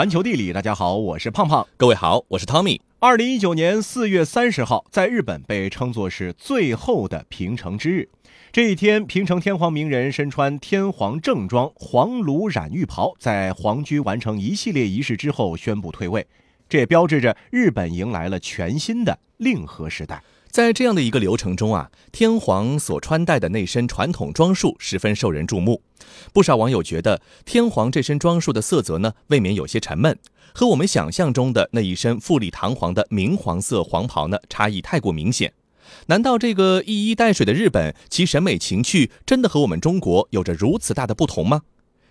环球地理，大家好，我是胖胖。各位好，我是 Tommy。二零一九年四月三十号，在日本被称作是最后的平成之日。这一天，平成天皇明仁身穿天皇正装黄炉染浴袍，在皇居完成一系列仪式之后宣布退位。这也标志着日本迎来了全新的令和时代。在这样的一个流程中啊，天皇所穿戴的那身传统装束十分受人注目。不少网友觉得，天皇这身装束的色泽呢，未免有些沉闷，和我们想象中的那一身富丽堂皇的明黄色黄袍呢，差异太过明显。难道这个一衣带水的日本，其审美情趣真的和我们中国有着如此大的不同吗？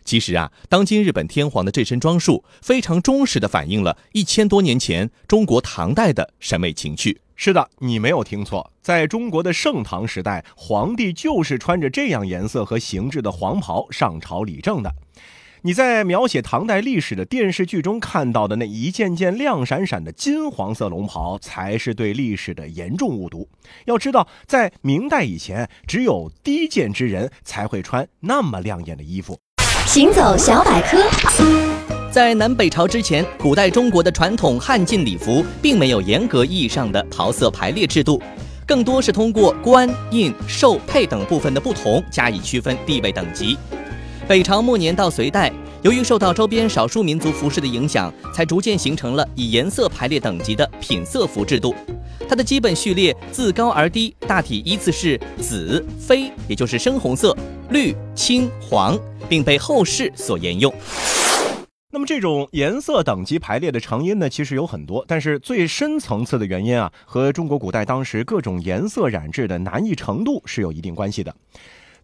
其实啊，当今日本天皇的这身装束，非常忠实地反映了一千多年前中国唐代的审美情趣。是的，你没有听错，在中国的盛唐时代，皇帝就是穿着这样颜色和形制的黄袍上朝理政的。你在描写唐代历史的电视剧中看到的那一件件亮闪闪的金黄色龙袍，才是对历史的严重误读。要知道，在明代以前，只有低贱之人才会穿那么亮眼的衣服。行走小百科。在南北朝之前，古代中国的传统汉晋礼服并没有严格意义上的袍色排列制度，更多是通过官、印、绶、配等部分的不同加以区分地位等级。北朝末年到隋代，由于受到周边少数民族服饰的影响，才逐渐形成了以颜色排列等级的品色服制度。它的基本序列自高而低，大体依次是紫、绯，也就是深红色、绿、青、黄，并被后世所沿用。那么这种颜色等级排列的成因呢，其实有很多，但是最深层次的原因啊，和中国古代当时各种颜色染制的难易程度是有一定关系的。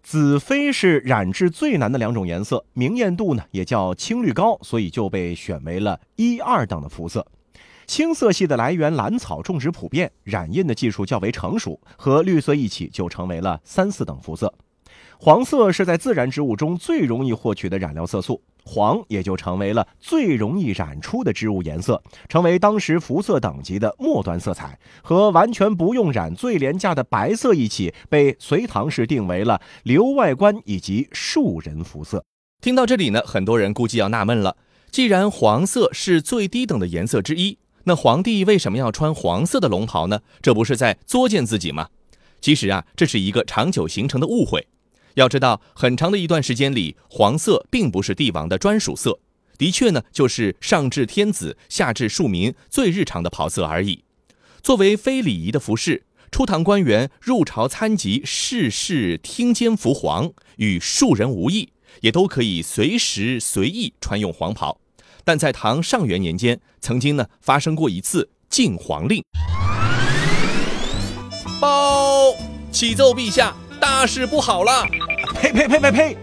紫绯是染制最难的两种颜色，明艳度呢也叫青绿高，所以就被选为了一二等的肤色。青色系的来源兰草种植普遍，染印的技术较为成熟，和绿色一起就成为了三四等肤色。黄色是在自然植物中最容易获取的染料色素。黄也就成为了最容易染出的植物颜色，成为当时肤色等级的末端色彩，和完全不用染最廉价的白色一起，被隋唐时定为了留外观以及庶人肤色。听到这里呢，很多人估计要纳闷了：既然黄色是最低等的颜色之一，那皇帝为什么要穿黄色的龙袍呢？这不是在作践自己吗？其实啊，这是一个长久形成的误会。要知道，很长的一段时间里，黄色并不是帝王的专属色，的确呢，就是上至天子，下至庶民最日常的袍色而已。作为非礼仪的服饰，初唐官员入朝参集、事事听监服黄，与庶人无异，也都可以随时随意穿用黄袍。但在唐上元年间，曾经呢发生过一次禁黄令。报，启奏陛下。大事不好了！呸呸呸呸呸！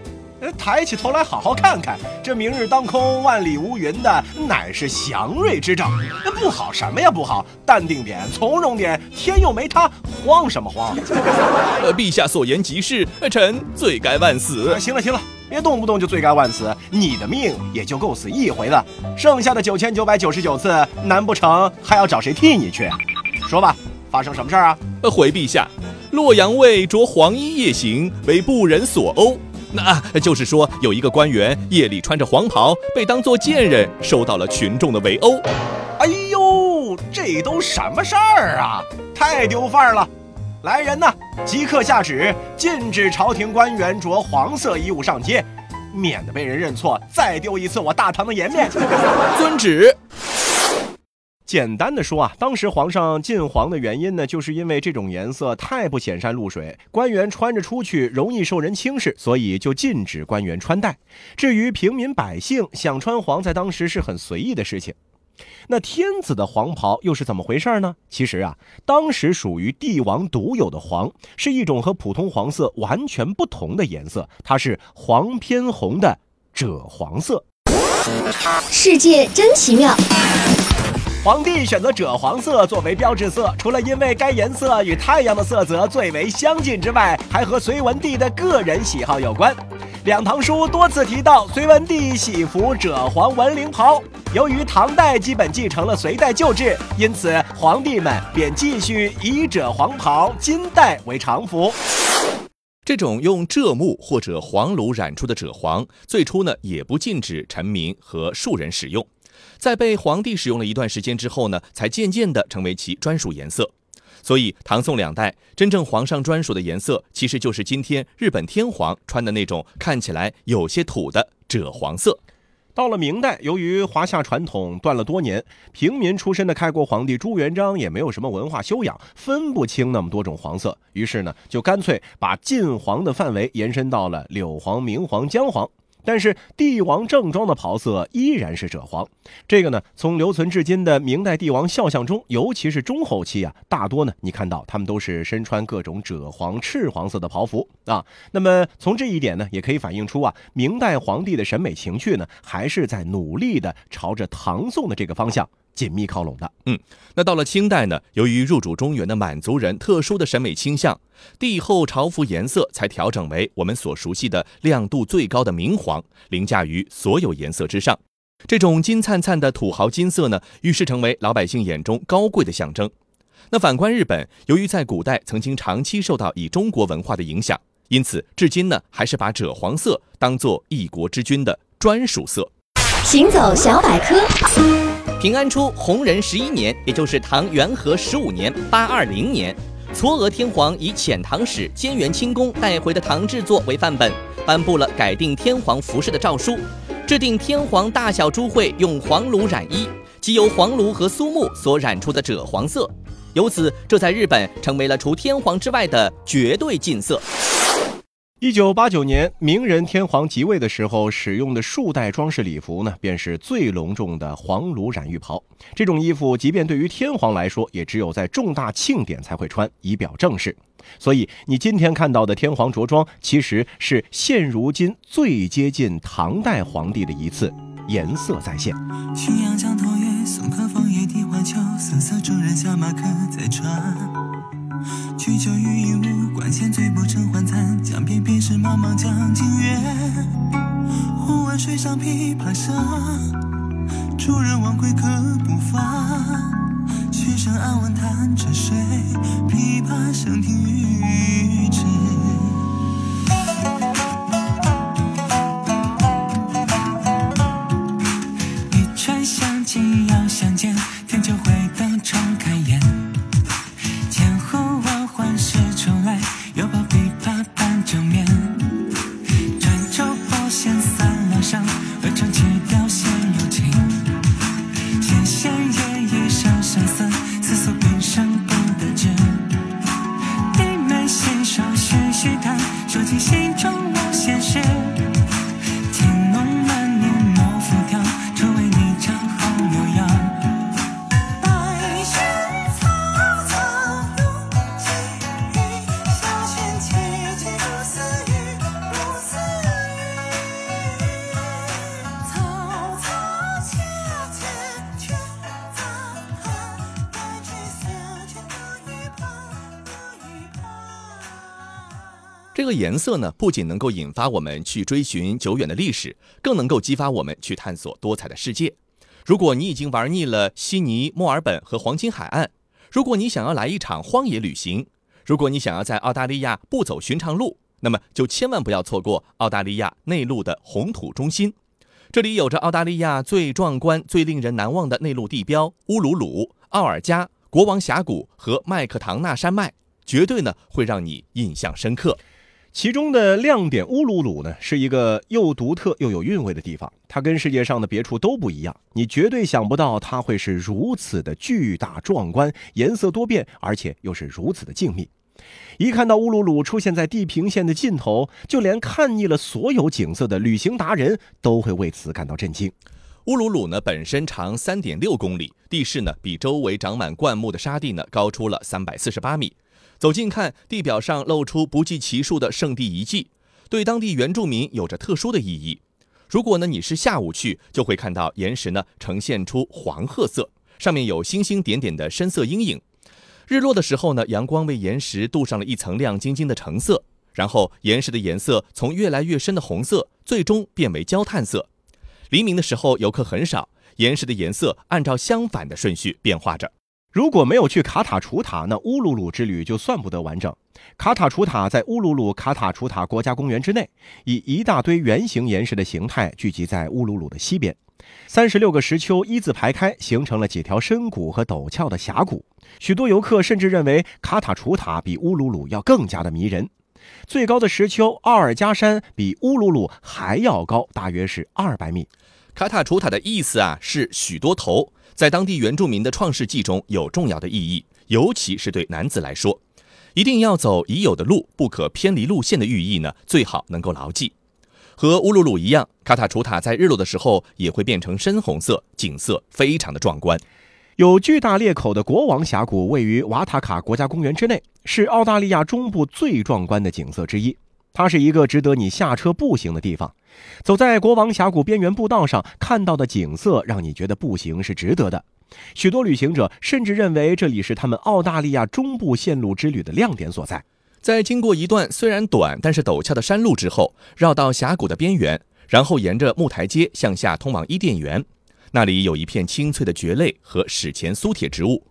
抬起头来好好看看，这明日当空、万里无云的，乃是祥瑞之兆。那不好什么呀？不好！淡定点，从容点，天又没塌，慌什么慌？呃，陛下所言极是，臣罪该万死。行了行了，别动不动就罪该万死，你的命也就够死一回了，剩下的九千九百九十九次，难不成还要找谁替你去？说吧，发生什么事儿啊？回陛下。洛阳卫着黄衣夜行，为不人所殴。那就是说，有一个官员夜里穿着黄袍，被当作贱人，受到了群众的围殴。哎呦，这都什么事儿啊？太丢范儿了！来人呐，即刻下旨，禁止朝廷官员着黄色衣物上街，免得被人认错，再丢一次我大唐的颜面。遵旨。简单的说啊，当时皇上禁黄的原因呢，就是因为这种颜色太不显山露水，官员穿着出去容易受人轻视，所以就禁止官员穿戴。至于平民百姓想穿黄，在当时是很随意的事情。那天子的黄袍又是怎么回事呢？其实啊，当时属于帝王独有的黄，是一种和普通黄色完全不同的颜色，它是黄偏红的赭黄色。世界真奇妙。皇帝选择赭黄色作为标志色，除了因为该颜色与太阳的色泽最为相近之外，还和隋文帝的个人喜好有关。《两唐书》多次提到隋文帝喜服赭黄文绫袍。由于唐代基本继承了隋代旧制，因此皇帝们便继续以赭黄袍金带为常服。这种用赭木或者黄炉染出的赭黄，最初呢也不禁止臣民和庶人使用。在被皇帝使用了一段时间之后呢，才渐渐的成为其专属颜色。所以唐宋两代真正皇上专属的颜色，其实就是今天日本天皇穿的那种看起来有些土的赭黄色。到了明代，由于华夏传统断了多年，平民出身的开国皇帝朱元璋也没有什么文化修养，分不清那么多种黄色，于是呢，就干脆把禁黄的范围延伸到了柳黄、明黄、姜黄。但是帝王正装的袍色依然是赭黄，这个呢，从留存至今的明代帝王肖像中，尤其是中后期啊，大多呢，你看到他们都是身穿各种赭黄、赤黄色的袍服啊。那么从这一点呢，也可以反映出啊，明代皇帝的审美情趣呢，还是在努力的朝着唐宋的这个方向。紧密靠拢的，嗯，那到了清代呢？由于入主中原的满族人特殊的审美倾向，帝后朝服颜色才调整为我们所熟悉的亮度最高的明黄，凌驾于所有颜色之上。这种金灿灿的土豪金色呢，于是成为老百姓眼中高贵的象征。那反观日本，由于在古代曾经长期受到以中国文化的影响，因此至今呢，还是把赭黄色当做一国之君的专属色。行走小百科。平安初弘仁十一年，也就是唐元和十五年（八二零年），嵯峨天皇以遣唐使兼元清宫带回的唐制作为范本，颁布了改定天皇服饰的诏书，制定天皇大小诸会用黄芦染衣，即由黄芦和苏木所染出的赭黄色。由此，这在日本成为了除天皇之外的绝对禁色。一九八九年，明仁天皇即位的时候使用的数代装饰礼服呢，便是最隆重的黄芦染浴袍。这种衣服，即便对于天皇来说，也只有在重大庆典才会穿，以表正式。所以，你今天看到的天皇着装，其实是现如今最接近唐代皇帝的一次颜色再现。浔阳江头月，松客枫叶荻花秋，瑟瑟众人下马客在船。曲酒欲饮无管弦，醉不成欢惨。江边便是茫茫江浸月。忽闻水上琵琶声，主人忘归客不发。曲声暗问弹者谁？琵琶声停欲这个颜色呢，不仅能够引发我们去追寻久远的历史，更能够激发我们去探索多彩的世界。如果你已经玩腻了悉尼、墨尔本和黄金海岸，如果你想要来一场荒野旅行，如果你想要在澳大利亚不走寻常路，那么就千万不要错过澳大利亚内陆的红土中心。这里有着澳大利亚最壮观、最令人难忘的内陆地标乌鲁鲁、奥尔加、国王峡谷和麦克唐纳山脉，绝对呢会让你印象深刻。其中的亮点乌鲁鲁呢，是一个又独特又有韵味的地方。它跟世界上的别处都不一样，你绝对想不到它会是如此的巨大壮观，颜色多变，而且又是如此的静谧。一看到乌鲁鲁出现在地平线的尽头，就连看腻了所有景色的旅行达人都会为此感到震惊。乌鲁鲁呢，本身长三点六公里，地势呢比周围长满灌木的沙地呢高出了三百四十八米。走近看，地表上露出不计其数的圣地遗迹，对当地原住民有着特殊的意义。如果呢你是下午去，就会看到岩石呢呈现出黄褐色，上面有星星点点的深色阴影。日落的时候呢，阳光为岩石镀上了一层亮晶晶的橙色，然后岩石的颜色从越来越深的红色，最终变为焦炭色。黎明的时候游客很少，岩石的颜色按照相反的顺序变化着。如果没有去卡塔楚塔，那乌鲁鲁之旅就算不得完整。卡塔楚塔在乌鲁鲁卡塔楚塔国家公园之内，以一大堆圆形岩石的形态聚集在乌鲁鲁的西边。三十六个石丘一字排开，形成了几条深谷和陡峭的峡谷。许多游客甚至认为卡塔楚塔比乌鲁鲁要更加的迷人。最高的石丘奥尔加山比乌鲁鲁还要高，大约是二百米。卡塔楚塔的意思啊是许多头，在当地原住民的创世纪中有重要的意义，尤其是对男子来说，一定要走已有的路，不可偏离路线的寓意呢，最好能够牢记。和乌鲁鲁一样，卡塔楚塔在日落的时候也会变成深红色，景色非常的壮观。有巨大裂口的国王峡谷位于瓦塔卡国家公园之内，是澳大利亚中部最壮观的景色之一。它是一个值得你下车步行的地方。走在国王峡谷边缘步道上，看到的景色让你觉得步行是值得的。许多旅行者甚至认为这里是他们澳大利亚中部线路之旅的亮点所在。在经过一段虽然短但是陡峭的山路之后，绕到峡谷的边缘，然后沿着木台阶向下通往伊甸园。那里有一片青翠的蕨类和史前苏铁植物，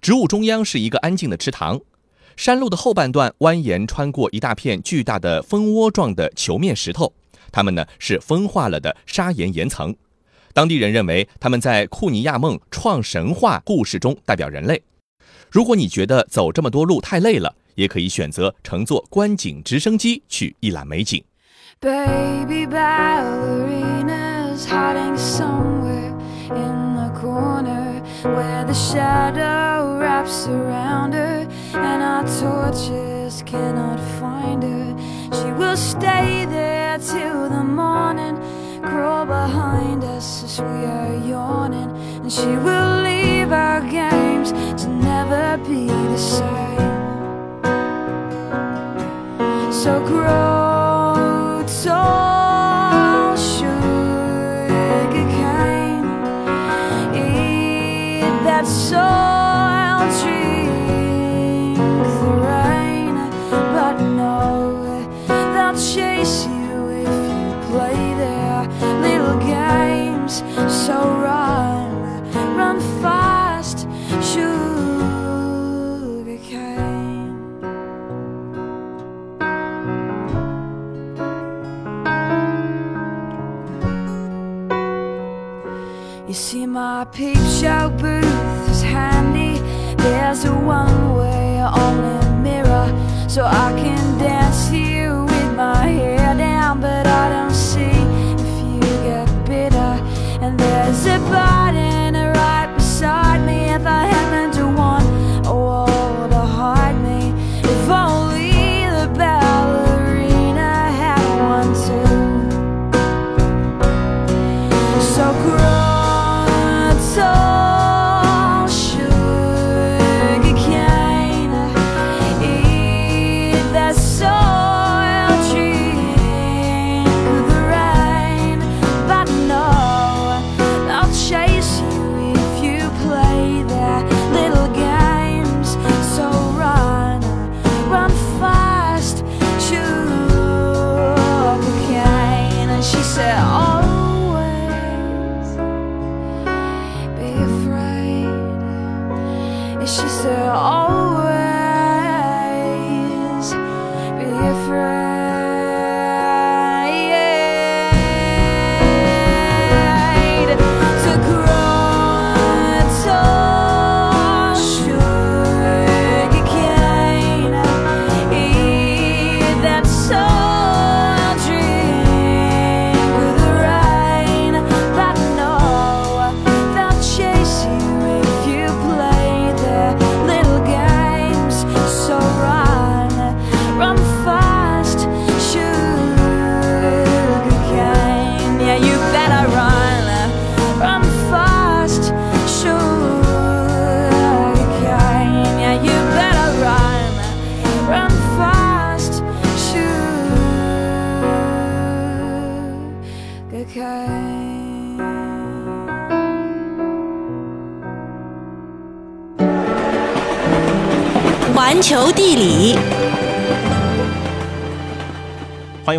植物中央是一个安静的池塘。山路的后半段蜿蜒穿过一大片巨大的蜂窝状的球面石头，它们呢是风化了的砂岩岩层。当地人认为他们在库尼亚梦创神话故事中代表人类。如果你觉得走这么多路太累了，也可以选择乘坐观景直升机去一览美景。Baby ballerinas hiding somewhere in the corner where the shadow wraps around her and our torches cannot find her. She will stay there till the morning, crawl behind us as we are yawning, and she will leave our games to never be the same. So grow so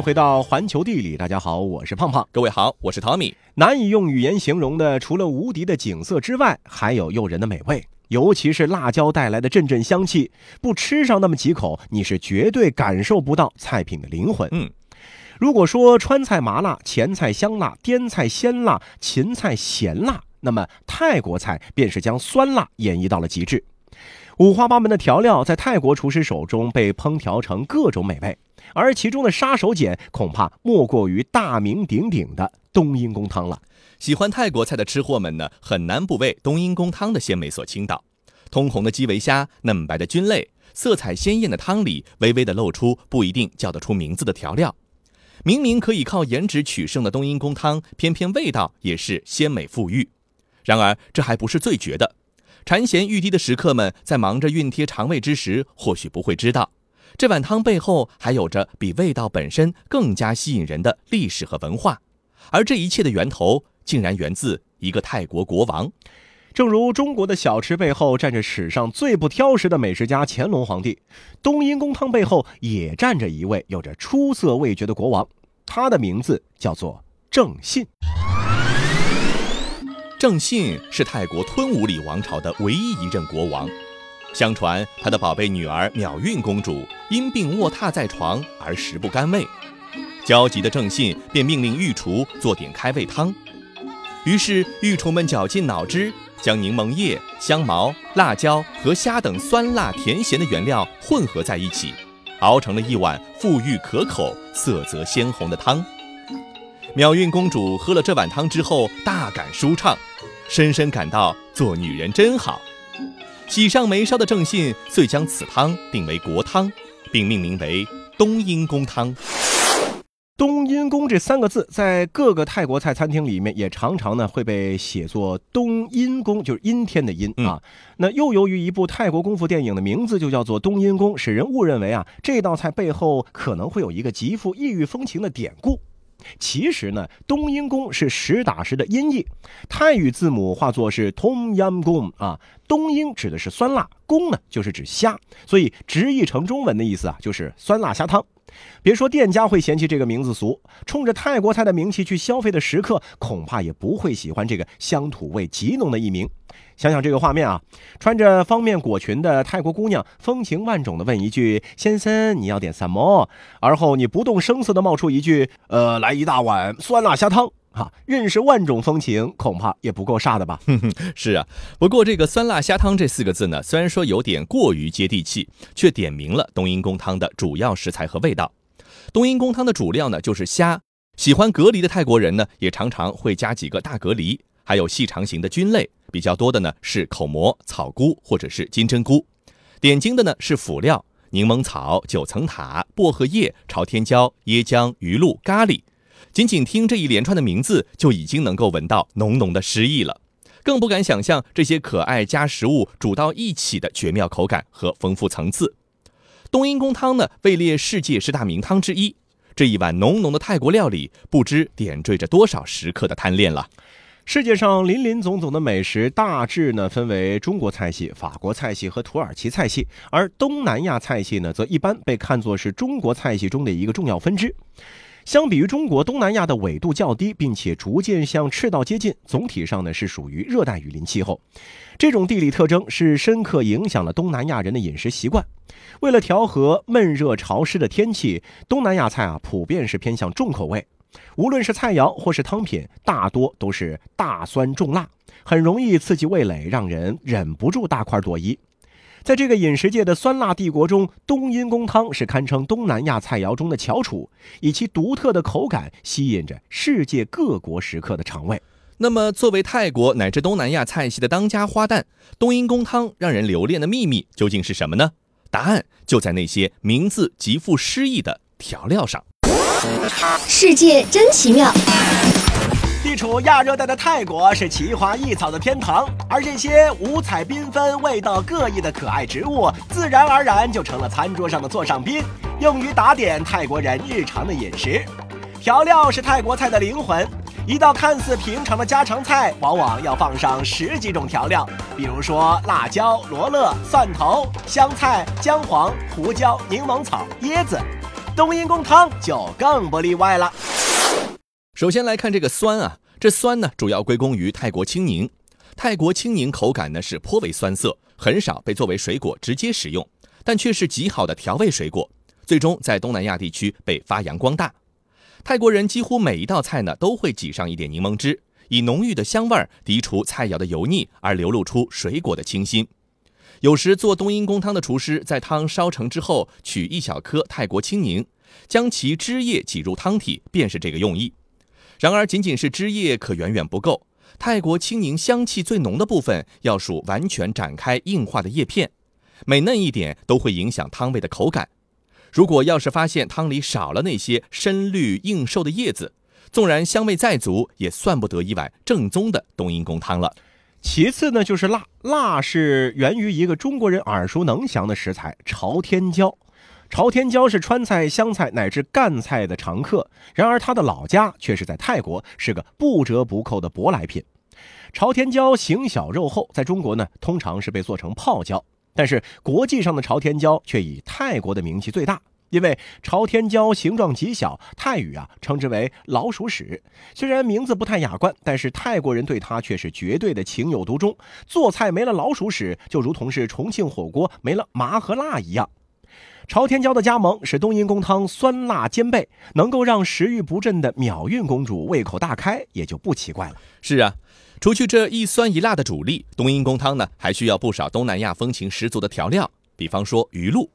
回到环球地理。大家好，我是胖胖。各位好，我是汤米。难以用语言形容的，除了无敌的景色之外，还有诱人的美味，尤其是辣椒带来的阵阵香气。不吃上那么几口，你是绝对感受不到菜品的灵魂。嗯。如果说川菜麻辣、前菜香辣、滇菜鲜辣、芹菜咸辣，那么泰国菜便是将酸辣演绎到了极致。五花八门的调料在泰国厨师手中被烹调成各种美味，而其中的杀手锏恐怕莫过于大名鼎鼎的冬阴功汤了。喜欢泰国菜的吃货们呢，很难不为冬阴功汤的鲜美所倾倒。通红的基围虾，嫩白的菌类，色彩鲜艳的汤里，微微的露出不一定叫得出名字的调料。明明可以靠颜值取胜的冬阴功汤，偏偏味道也是鲜美馥郁。然而，这还不是最绝的。馋涎欲滴的食客们在忙着熨贴肠胃之时，或许不会知道，这碗汤背后还有着比味道本身更加吸引人的历史和文化。而这一切的源头，竟然源自一个泰国国王。正如中国的小吃背后站着史上最不挑食的美食家乾隆皇帝，冬阴功汤背后也站着一位有着出色味觉的国王，他的名字叫做郑信。郑信是泰国吞武里王朝的唯一一任国王。相传他的宝贝女儿妙韵公主因病卧榻在床而食不甘味，焦急的郑信便命令御厨做点开胃汤。于是御厨们绞尽脑汁，将柠檬叶、香茅、辣椒和虾等酸辣甜咸的原料混合在一起，熬成了一碗馥郁可口、色泽鲜红的汤。妙韵公主喝了这碗汤之后，大感舒畅，深深感到做女人真好。喜上眉梢的郑信遂将此汤定为国汤，并命名为冬阴功汤。冬阴功这三个字，在各个泰国菜餐厅里面也常常呢会被写作冬阴功，就是阴天的阴啊。那又由于一部泰国功夫电影的名字就叫做冬阴功，使人误认为啊这道菜背后可能会有一个极富异域风情的典故。其实呢，冬阴功是实打实的音译，泰语字母化作是 Tom Yam Gong 啊。冬阴指的是酸辣，功呢就是指虾，所以直译成中文的意思啊就是酸辣虾汤。别说店家会嫌弃这个名字俗，冲着泰国菜的名气去消费的食客，恐怕也不会喜欢这个乡土味极浓的一名。想想这个画面啊，穿着方面裹裙的泰国姑娘，风情万种的问一句：“先生，你要点什么？”而后你不动声色的冒出一句：“呃，来一大碗酸辣虾汤。”哈，认识万种风情，恐怕也不够煞的吧？哼哼，是啊。不过这个酸辣虾汤这四个字呢，虽然说有点过于接地气，却点明了冬阴功汤的主要食材和味道。冬阴功汤的主料呢就是虾，喜欢蛤蜊的泰国人呢，也常常会加几个大蛤蜊，还有细长型的菌类。比较多的呢是口蘑、草菇或者是金针菇，点睛的呢是辅料：柠檬草、九层塔、薄荷叶、朝天椒、椰浆、鱼露、咖喱。仅仅听这一连串的名字，就已经能够闻到浓浓的诗意了，更不敢想象这些可爱加食物煮到一起的绝妙口感和丰富层次。冬阴功汤呢，位列世界十大名汤之一。这一碗浓浓的泰国料理，不知点缀着多少食客的贪恋了。世界上林林总总的美食，大致呢分为中国菜系、法国菜系和土耳其菜系，而东南亚菜系呢，则一般被看作是中国菜系中的一个重要分支。相比于中国，东南亚的纬度较低，并且逐渐向赤道接近，总体上呢是属于热带雨林气候。这种地理特征是深刻影响了东南亚人的饮食习惯。为了调和闷热潮湿的天气，东南亚菜啊普遍是偏向重口味。无论是菜肴或是汤品，大多都是大酸重辣，很容易刺激味蕾，让人忍不住大快朵颐。在这个饮食界的酸辣帝国中，冬阴功汤是堪称东南亚菜肴中的翘楚，以其独特的口感吸引着世界各国食客的肠胃。那么，作为泰国乃至东南亚菜系的当家花旦，冬阴功汤让人留恋的秘密究竟是什么呢？答案就在那些名字极富诗意的调料上。世界真奇妙。地处亚热带的泰国是奇花异草的天堂，而这些五彩缤纷、味道各异的可爱植物，自然而然就成了餐桌上的座上宾，用于打点泰国人日常的饮食。调料是泰国菜的灵魂，一道看似平常的家常菜，往往要放上十几种调料，比如说辣椒、罗勒、蒜头、香菜、姜黄、胡椒、柠檬草、椰子。冬阴功汤就更不例外了。首先来看这个酸啊，这酸呢主要归功于泰国青柠。泰国青柠口感呢是颇为酸涩，很少被作为水果直接食用，但却是极好的调味水果，最终在东南亚地区被发扬光大。泰国人几乎每一道菜呢都会挤上一点柠檬汁，以浓郁的香味儿涤除菜肴的油腻，而流露出水果的清新。有时做冬阴功汤的厨师在汤烧成之后，取一小颗泰国青柠，将其汁液挤入汤体，便是这个用意。然而，仅仅是汁液可远远不够。泰国青柠香气最浓的部分，要数完全展开硬化的叶片，每嫩一点都会影响汤味的口感。如果要是发现汤里少了那些深绿硬瘦的叶子，纵然香味再足，也算不得一碗正宗的冬阴功汤了。其次呢，就是辣。辣是源于一个中国人耳熟能详的食材——朝天椒。朝天椒是川菜、湘菜乃至赣菜的常客，然而它的老家却是在泰国，是个不折不扣的舶来品。朝天椒形小肉厚，在中国呢，通常是被做成泡椒，但是国际上的朝天椒却以泰国的名气最大。因为朝天椒形状极小，泰语啊称之为“老鼠屎”。虽然名字不太雅观，但是泰国人对它却是绝对的情有独钟。做菜没了老鼠屎，就如同是重庆火锅没了麻和辣一样。朝天椒的加盟使冬阴功汤酸辣兼备，能够让食欲不振的秒运公主胃口大开，也就不奇怪了。是啊，除去这一酸一辣的主力，冬阴功汤呢还需要不少东南亚风情十足的调料，比方说鱼露。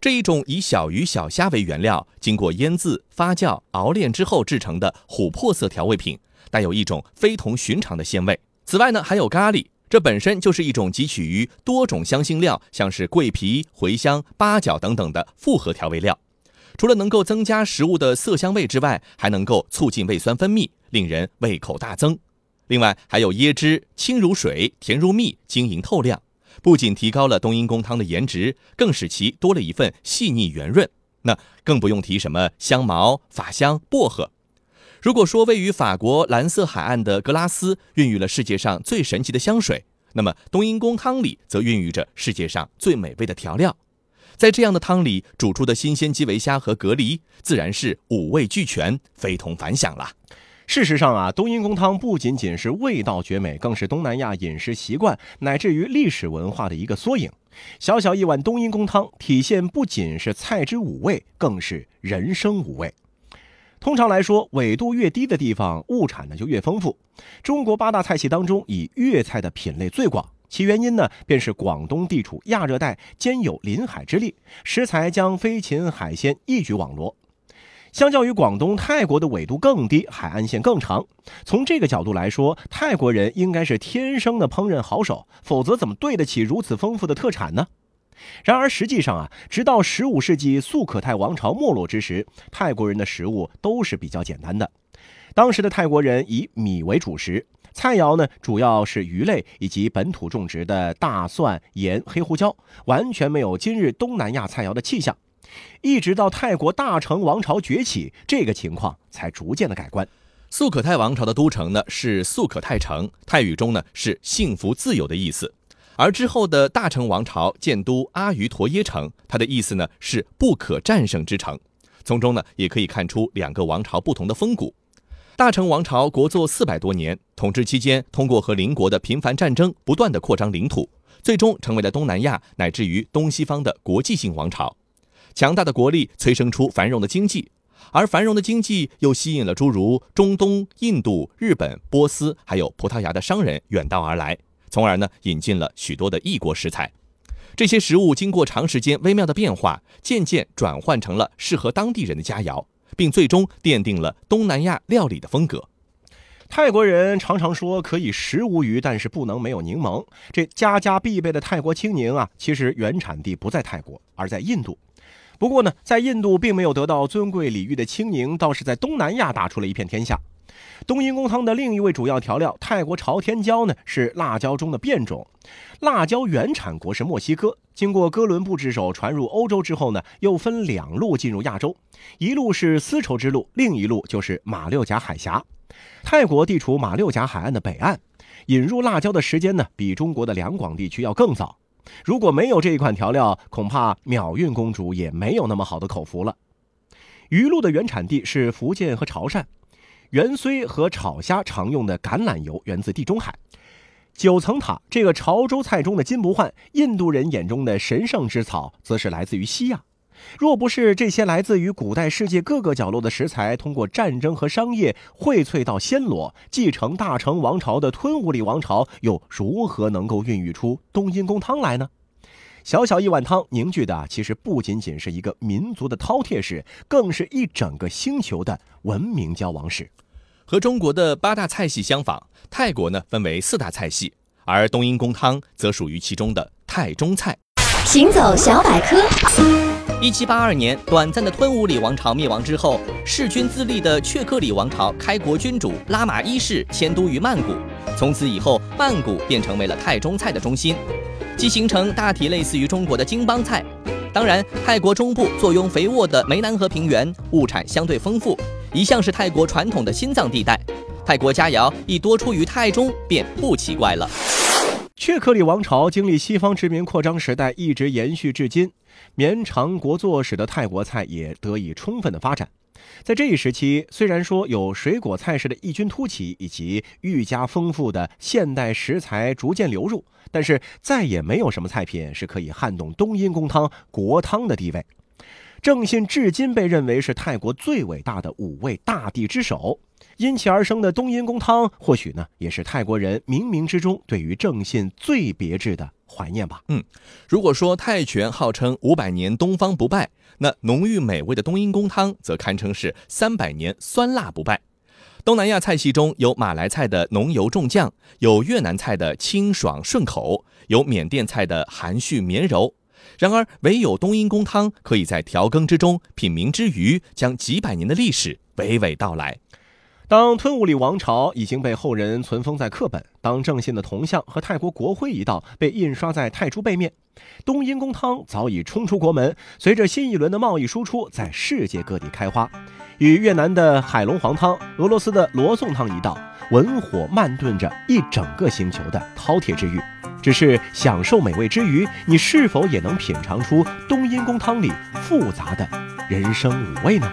这一种以小鱼小虾为原料，经过腌渍、发酵、熬炼之后制成的琥珀色调味品，带有一种非同寻常的鲜味。此外呢，还有咖喱，这本身就是一种汲取于多种香辛料，像是桂皮、茴香、八角等等的复合调味料。除了能够增加食物的色香味之外，还能够促进胃酸分泌，令人胃口大增。另外还有椰汁，清如水，甜如蜜，晶莹透亮。不仅提高了冬阴功汤的颜值，更使其多了一份细腻圆润。那更不用提什么香茅、法香、薄荷。如果说位于法国蓝色海岸的格拉斯孕育了世界上最神奇的香水，那么冬阴功汤里则孕育着世界上最美味的调料。在这样的汤里煮出的新鲜基围虾和蛤蜊，自然是五味俱全，非同凡响了。事实上啊，冬阴功汤不仅仅是味道绝美，更是东南亚饮食习惯乃至于历史文化的一个缩影。小小一碗冬阴功汤，体现不仅是菜之五味，更是人生五味。通常来说，纬度越低的地方，物产呢就越丰富。中国八大菜系当中，以粤菜的品类最广，其原因呢，便是广东地处亚热带，兼有临海之利，食材将飞禽海鲜一举网罗。相较于广东、泰国的纬度更低，海岸线更长。从这个角度来说，泰国人应该是天生的烹饪好手，否则怎么对得起如此丰富的特产呢？然而实际上啊，直到十五世纪素可泰王朝没落之时，泰国人的食物都是比较简单的。当时的泰国人以米为主食，菜肴呢主要是鱼类以及本土种植的大蒜、盐、黑胡椒，完全没有今日东南亚菜肴的气象。一直到泰国大成王朝崛起，这个情况才逐渐的改观。素可泰王朝的都城呢是素可泰城，泰语中呢是幸福自由的意思。而之后的大成王朝建都阿瑜陀耶城，它的意思呢是不可战胜之城。从中呢也可以看出两个王朝不同的风骨。大成王朝国祚四百多年，统治期间通过和邻国的频繁战争，不断的扩张领土，最终成为了东南亚乃至于东西方的国际性王朝。强大的国力催生出繁荣的经济，而繁荣的经济又吸引了诸如中东、印度、日本、波斯还有葡萄牙的商人远道而来，从而呢引进了许多的异国食材。这些食物经过长时间微妙的变化，渐渐转换成了适合当地人的佳肴，并最终奠定了东南亚料理的风格。泰国人常常说可以食无鱼，但是不能没有柠檬。这家家必备的泰国青柠啊，其实原产地不在泰国，而在印度。不过呢，在印度并没有得到尊贵礼遇的青柠，倒是在东南亚打出了一片天下。冬阴功汤的另一位主要调料泰国朝天椒呢，是辣椒中的变种。辣椒原产国是墨西哥，经过哥伦布之手传入欧洲之后呢，又分两路进入亚洲，一路是丝绸之路，另一路就是马六甲海峡。泰国地处马六甲海岸的北岸，引入辣椒的时间呢，比中国的两广地区要更早。如果没有这一款调料，恐怕秒运公主也没有那么好的口福了。鱼露的原产地是福建和潮汕，芫荽和炒虾常用的橄榄油源自地中海。九层塔这个潮州菜中的金不换，印度人眼中的神圣之草，则是来自于西亚。若不是这些来自于古代世界各个角落的食材，通过战争和商业荟萃到暹罗，继承大成王朝的吞武里王朝又如何能够孕育出冬阴功汤来呢？小小一碗汤凝聚的，其实不仅仅是一个民族的饕餮史，更是一整个星球的文明交往史。和中国的八大菜系相仿，泰国呢分为四大菜系，而冬阴功汤则属于其中的泰中菜。行走小百科，一七八二年，短暂的吞武里王朝灭亡之后，弑君自立的却克里王朝开国君主拉玛一世迁都于曼谷，从此以后，曼谷便成为了泰中菜的中心。即形成大体类似于中国的京帮菜。当然，泰国中部坐拥肥沃的湄南河平原，物产相对丰富，一向是泰国传统的心脏地带。泰国佳肴一多出于泰中，便不奇怪了。却克里王朝经历西方殖民扩张时代，一直延续至今，绵长国祚使得泰国菜也得以充分的发展。在这一时期，虽然说有水果菜式的异军突起，以及愈加丰富的现代食材逐渐流入，但是再也没有什么菜品是可以撼动冬阴功汤国汤的地位。正信至今被认为是泰国最伟大的五位大地之首，因其而生的冬阴功汤，或许呢也是泰国人冥冥之中对于正信最别致的怀念吧。嗯，如果说泰拳号称五百年东方不败，那浓郁美味的冬阴功汤则堪称是三百年酸辣不败。东南亚菜系中有马来菜的浓油重酱，有越南菜的清爽顺口，有缅甸菜的含蓄绵柔。然而，唯有冬阴功汤可以在调羹之中品茗之余，将几百年的历史娓娓道来。当吞武里王朝已经被后人存封在课本，当正信的铜像和泰国国徽一道被印刷在泰铢背面，冬阴功汤早已冲出国门，随着新一轮的贸易输出，在世界各地开花。与越南的海龙黄汤、俄罗斯的罗宋汤一道，文火慢炖着一整个星球的饕餮之欲。只是享受美味之余，你是否也能品尝出冬阴功汤里复杂的人生五味呢？